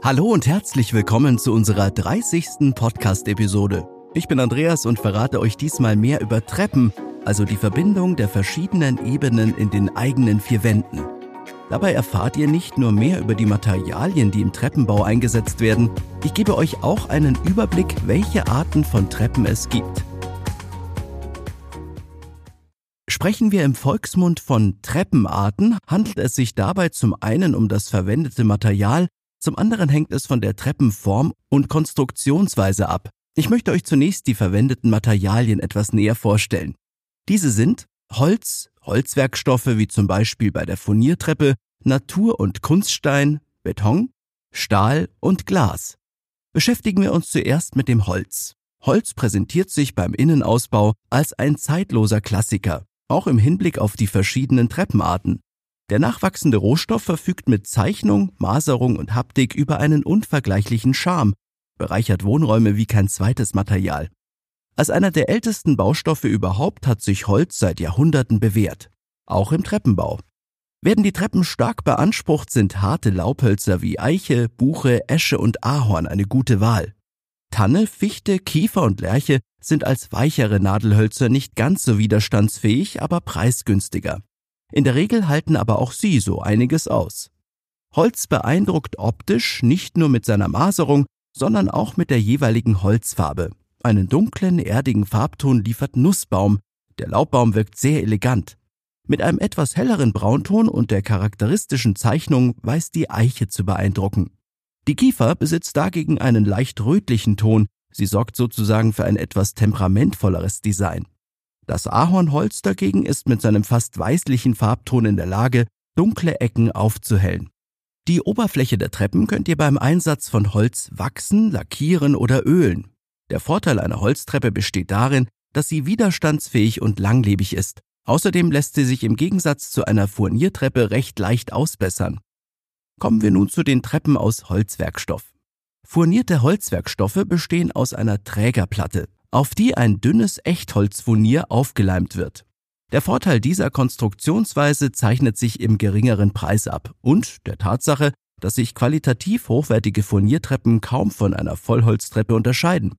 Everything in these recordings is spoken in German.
Hallo und herzlich willkommen zu unserer 30. Podcast-Episode. Ich bin Andreas und verrate euch diesmal mehr über Treppen, also die Verbindung der verschiedenen Ebenen in den eigenen vier Wänden. Dabei erfahrt ihr nicht nur mehr über die Materialien, die im Treppenbau eingesetzt werden, ich gebe euch auch einen Überblick, welche Arten von Treppen es gibt. Sprechen wir im Volksmund von Treppenarten, handelt es sich dabei zum einen um das verwendete Material, zum anderen hängt es von der Treppenform und Konstruktionsweise ab. Ich möchte euch zunächst die verwendeten Materialien etwas näher vorstellen. Diese sind Holz, Holzwerkstoffe wie zum Beispiel bei der Furniertreppe, Natur- und Kunststein, Beton, Stahl und Glas. Beschäftigen wir uns zuerst mit dem Holz. Holz präsentiert sich beim Innenausbau als ein zeitloser Klassiker, auch im Hinblick auf die verschiedenen Treppenarten. Der nachwachsende Rohstoff verfügt mit Zeichnung, Maserung und Haptik über einen unvergleichlichen Charme, bereichert Wohnräume wie kein zweites Material. Als einer der ältesten Baustoffe überhaupt hat sich Holz seit Jahrhunderten bewährt, auch im Treppenbau. Werden die Treppen stark beansprucht, sind harte Laubhölzer wie Eiche, Buche, Esche und Ahorn eine gute Wahl. Tanne, Fichte, Kiefer und Lärche sind als weichere Nadelhölzer nicht ganz so widerstandsfähig, aber preisgünstiger. In der Regel halten aber auch sie so einiges aus. Holz beeindruckt optisch nicht nur mit seiner Maserung, sondern auch mit der jeweiligen Holzfarbe. Einen dunklen, erdigen Farbton liefert Nussbaum, der Laubbaum wirkt sehr elegant. Mit einem etwas helleren Braunton und der charakteristischen Zeichnung weiß die Eiche zu beeindrucken. Die Kiefer besitzt dagegen einen leicht rötlichen Ton, sie sorgt sozusagen für ein etwas temperamentvolleres Design. Das Ahornholz dagegen ist mit seinem fast weißlichen Farbton in der Lage, dunkle Ecken aufzuhellen. Die Oberfläche der Treppen könnt ihr beim Einsatz von Holz wachsen, lackieren oder ölen. Der Vorteil einer Holztreppe besteht darin, dass sie widerstandsfähig und langlebig ist. Außerdem lässt sie sich im Gegensatz zu einer Furniertreppe recht leicht ausbessern. Kommen wir nun zu den Treppen aus Holzwerkstoff. Furnierte Holzwerkstoffe bestehen aus einer Trägerplatte auf die ein dünnes Echtholzfurnier aufgeleimt wird. Der Vorteil dieser Konstruktionsweise zeichnet sich im geringeren Preis ab und der Tatsache, dass sich qualitativ hochwertige Furniertreppen kaum von einer Vollholztreppe unterscheiden.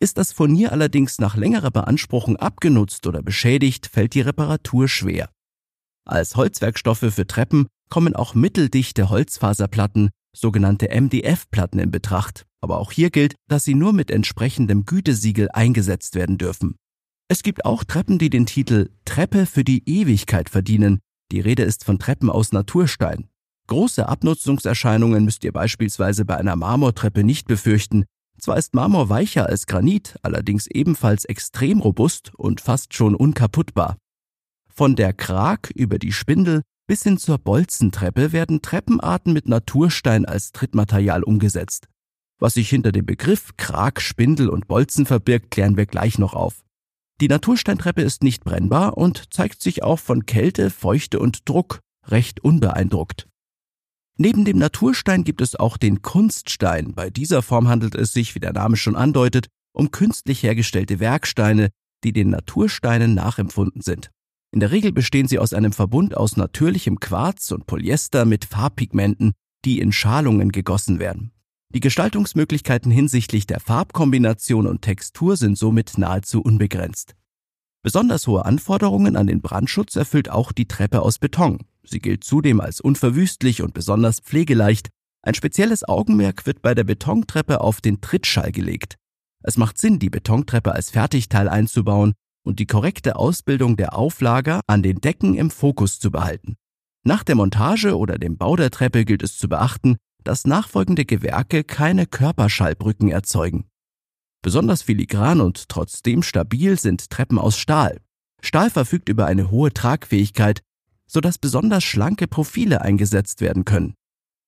Ist das Furnier allerdings nach längerer Beanspruchung abgenutzt oder beschädigt, fällt die Reparatur schwer. Als Holzwerkstoffe für Treppen kommen auch mitteldichte Holzfaserplatten, sogenannte MDF-Platten in Betracht. Aber auch hier gilt, dass sie nur mit entsprechendem Gütesiegel eingesetzt werden dürfen. Es gibt auch Treppen, die den Titel Treppe für die Ewigkeit verdienen. Die Rede ist von Treppen aus Naturstein. Große Abnutzungserscheinungen müsst ihr beispielsweise bei einer Marmortreppe nicht befürchten. Zwar ist Marmor weicher als Granit, allerdings ebenfalls extrem robust und fast schon unkaputtbar. Von der Krag über die Spindel bis hin zur Bolzentreppe werden Treppenarten mit Naturstein als Trittmaterial umgesetzt. Was sich hinter dem Begriff Krag, Spindel und Bolzen verbirgt, klären wir gleich noch auf. Die Natursteintreppe ist nicht brennbar und zeigt sich auch von Kälte, Feuchte und Druck recht unbeeindruckt. Neben dem Naturstein gibt es auch den Kunststein. Bei dieser Form handelt es sich, wie der Name schon andeutet, um künstlich hergestellte Werksteine, die den Natursteinen nachempfunden sind. In der Regel bestehen sie aus einem Verbund aus natürlichem Quarz und Polyester mit Farbpigmenten, die in Schalungen gegossen werden. Die Gestaltungsmöglichkeiten hinsichtlich der Farbkombination und Textur sind somit nahezu unbegrenzt. Besonders hohe Anforderungen an den Brandschutz erfüllt auch die Treppe aus Beton. Sie gilt zudem als unverwüstlich und besonders pflegeleicht. Ein spezielles Augenmerk wird bei der Betontreppe auf den Trittschall gelegt. Es macht Sinn, die Betontreppe als Fertigteil einzubauen und die korrekte Ausbildung der Auflager an den Decken im Fokus zu behalten. Nach der Montage oder dem Bau der Treppe gilt es zu beachten, dass nachfolgende Gewerke keine Körperschallbrücken erzeugen. Besonders filigran und trotzdem stabil sind Treppen aus Stahl. Stahl verfügt über eine hohe Tragfähigkeit, sodass besonders schlanke Profile eingesetzt werden können.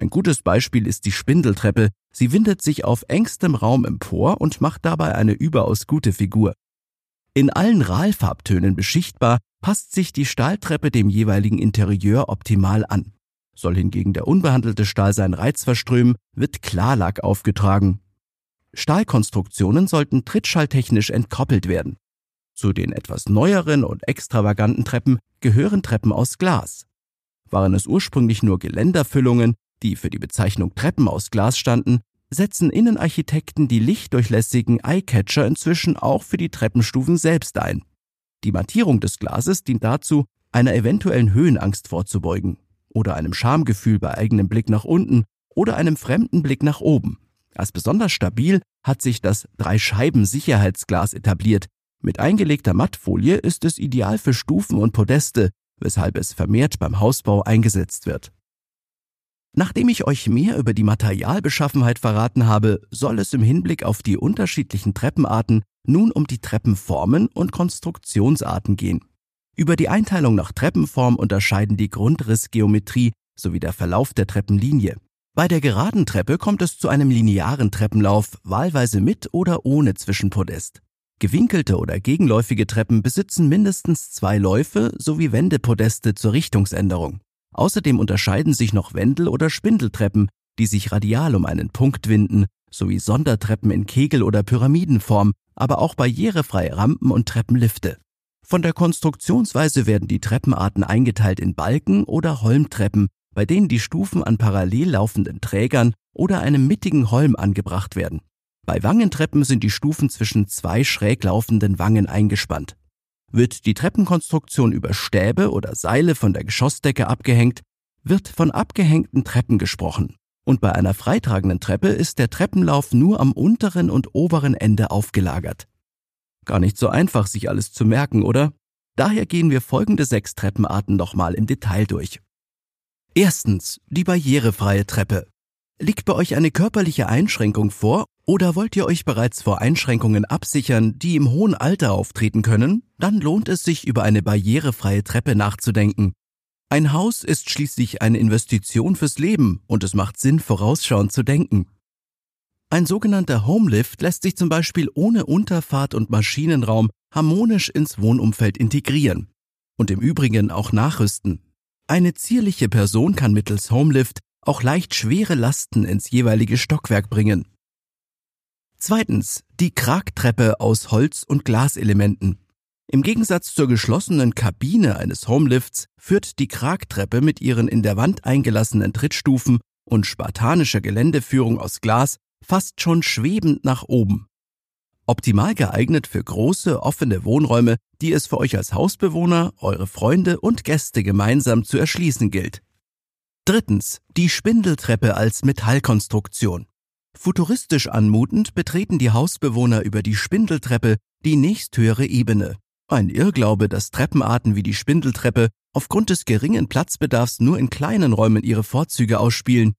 Ein gutes Beispiel ist die Spindeltreppe. Sie windet sich auf engstem Raum empor und macht dabei eine überaus gute Figur. In allen Rahlfarbtönen beschichtbar, passt sich die Stahltreppe dem jeweiligen Interieur optimal an. Soll hingegen der unbehandelte Stahl seinen Reiz verströmen, wird Klarlack aufgetragen. Stahlkonstruktionen sollten trittschalltechnisch entkoppelt werden. Zu den etwas neueren und extravaganten Treppen gehören Treppen aus Glas. Waren es ursprünglich nur Geländerfüllungen, die für die Bezeichnung Treppen aus Glas standen, setzen Innenarchitekten die lichtdurchlässigen Eyecatcher inzwischen auch für die Treppenstufen selbst ein. Die Mattierung des Glases dient dazu, einer eventuellen Höhenangst vorzubeugen oder einem Schamgefühl bei eigenem Blick nach unten oder einem fremden Blick nach oben. Als besonders stabil hat sich das Drei-Scheiben-Sicherheitsglas etabliert. Mit eingelegter Mattfolie ist es ideal für Stufen und Podeste, weshalb es vermehrt beim Hausbau eingesetzt wird. Nachdem ich euch mehr über die Materialbeschaffenheit verraten habe, soll es im Hinblick auf die unterschiedlichen Treppenarten nun um die Treppenformen und Konstruktionsarten gehen. Über die Einteilung nach Treppenform unterscheiden die Grundrissgeometrie sowie der Verlauf der Treppenlinie. Bei der geraden Treppe kommt es zu einem linearen Treppenlauf, wahlweise mit oder ohne Zwischenpodest. Gewinkelte oder gegenläufige Treppen besitzen mindestens zwei Läufe sowie Wendepodeste zur Richtungsänderung. Außerdem unterscheiden sich noch Wendel- oder Spindeltreppen, die sich radial um einen Punkt winden, sowie Sondertreppen in Kegel- oder Pyramidenform, aber auch barrierefreie Rampen und Treppenlifte. Von der Konstruktionsweise werden die Treppenarten eingeteilt in Balken oder Holmtreppen, bei denen die Stufen an parallel laufenden Trägern oder einem mittigen Holm angebracht werden. Bei Wangentreppen sind die Stufen zwischen zwei schräg laufenden Wangen eingespannt. Wird die Treppenkonstruktion über Stäbe oder Seile von der Geschossdecke abgehängt, wird von abgehängten Treppen gesprochen. Und bei einer freitragenden Treppe ist der Treppenlauf nur am unteren und oberen Ende aufgelagert. Gar nicht so einfach, sich alles zu merken, oder? Daher gehen wir folgende sechs Treppenarten nochmal im Detail durch. Erstens, die barrierefreie Treppe. Liegt bei euch eine körperliche Einschränkung vor oder wollt ihr euch bereits vor Einschränkungen absichern, die im hohen Alter auftreten können? Dann lohnt es sich, über eine barrierefreie Treppe nachzudenken. Ein Haus ist schließlich eine Investition fürs Leben und es macht Sinn, vorausschauend zu denken. Ein sogenannter Homelift lässt sich zum Beispiel ohne Unterfahrt und Maschinenraum harmonisch ins Wohnumfeld integrieren und im Übrigen auch nachrüsten. Eine zierliche Person kann mittels Homelift auch leicht schwere Lasten ins jeweilige Stockwerk bringen. Zweitens, die Kragtreppe aus Holz- und Glaselementen. Im Gegensatz zur geschlossenen Kabine eines Homelifts führt die Kragtreppe mit ihren in der Wand eingelassenen Trittstufen und spartanischer Geländeführung aus Glas fast schon schwebend nach oben. Optimal geeignet für große, offene Wohnräume, die es für euch als Hausbewohner, eure Freunde und Gäste gemeinsam zu erschließen gilt. Drittens, die Spindeltreppe als Metallkonstruktion. Futuristisch anmutend betreten die Hausbewohner über die Spindeltreppe die nächsthöhere Ebene. Ein Irrglaube, dass Treppenarten wie die Spindeltreppe aufgrund des geringen Platzbedarfs nur in kleinen Räumen ihre Vorzüge ausspielen.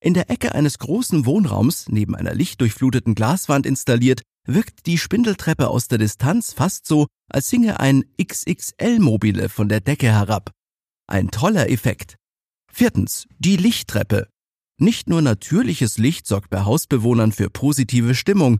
In der Ecke eines großen Wohnraums, neben einer lichtdurchfluteten Glaswand installiert, wirkt die Spindeltreppe aus der Distanz fast so, als hinge ein XXL-Mobile von der Decke herab. Ein toller Effekt. Viertens, die Lichttreppe. Nicht nur natürliches Licht sorgt bei Hausbewohnern für positive Stimmung.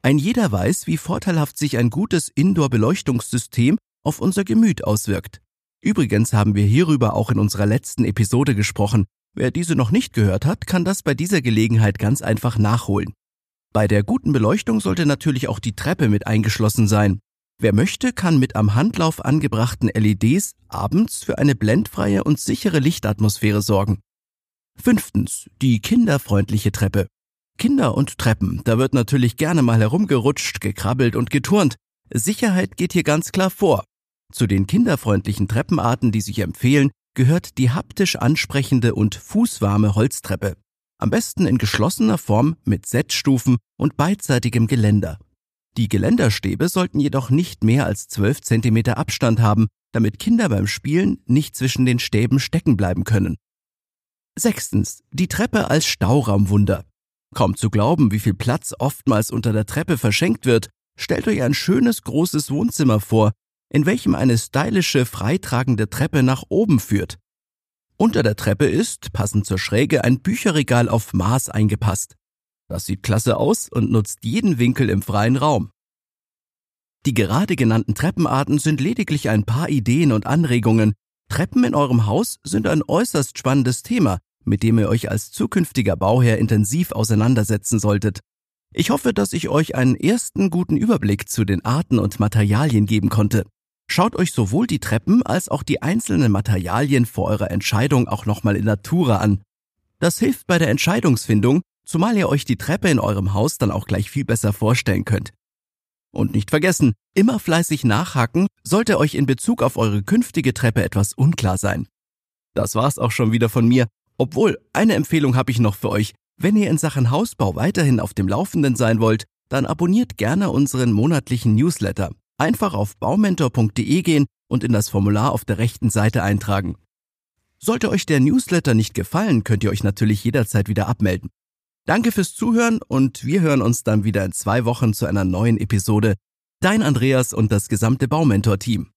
Ein jeder weiß, wie vorteilhaft sich ein gutes Indoor-Beleuchtungssystem auf unser Gemüt auswirkt. Übrigens haben wir hierüber auch in unserer letzten Episode gesprochen. Wer diese noch nicht gehört hat, kann das bei dieser Gelegenheit ganz einfach nachholen. Bei der guten Beleuchtung sollte natürlich auch die Treppe mit eingeschlossen sein. Wer möchte, kann mit am Handlauf angebrachten LEDs abends für eine blendfreie und sichere Lichtatmosphäre sorgen. Fünftens, die kinderfreundliche Treppe. Kinder und Treppen, da wird natürlich gerne mal herumgerutscht, gekrabbelt und geturnt. Sicherheit geht hier ganz klar vor. Zu den kinderfreundlichen Treppenarten, die sich empfehlen, gehört die haptisch ansprechende und fußwarme Holztreppe. Am besten in geschlossener Form mit Setzstufen und beidseitigem Geländer. Die Geländerstäbe sollten jedoch nicht mehr als 12 cm Abstand haben, damit Kinder beim Spielen nicht zwischen den Stäben stecken bleiben können. Sechstens. Die Treppe als Stauraumwunder. Kaum zu glauben, wie viel Platz oftmals unter der Treppe verschenkt wird, stellt euch ein schönes großes Wohnzimmer vor, in welchem eine stylische, freitragende Treppe nach oben führt. Unter der Treppe ist, passend zur Schräge, ein Bücherregal auf Maß eingepasst. Das sieht klasse aus und nutzt jeden Winkel im freien Raum. Die gerade genannten Treppenarten sind lediglich ein paar Ideen und Anregungen. Treppen in eurem Haus sind ein äußerst spannendes Thema, mit dem ihr euch als zukünftiger Bauherr intensiv auseinandersetzen solltet. Ich hoffe, dass ich euch einen ersten guten Überblick zu den Arten und Materialien geben konnte. Schaut euch sowohl die Treppen als auch die einzelnen Materialien vor eurer Entscheidung auch nochmal in Natura an. Das hilft bei der Entscheidungsfindung, zumal ihr euch die Treppe in eurem Haus dann auch gleich viel besser vorstellen könnt. Und nicht vergessen, immer fleißig nachhaken, sollte euch in Bezug auf eure künftige Treppe etwas unklar sein. Das war's auch schon wieder von mir. Obwohl, eine Empfehlung habe ich noch für euch. Wenn ihr in Sachen Hausbau weiterhin auf dem Laufenden sein wollt, dann abonniert gerne unseren monatlichen Newsletter. Einfach auf baumentor.de gehen und in das Formular auf der rechten Seite eintragen. Sollte euch der Newsletter nicht gefallen, könnt ihr euch natürlich jederzeit wieder abmelden. Danke fürs Zuhören und wir hören uns dann wieder in zwei Wochen zu einer neuen Episode. Dein Andreas und das gesamte Baumentor-Team.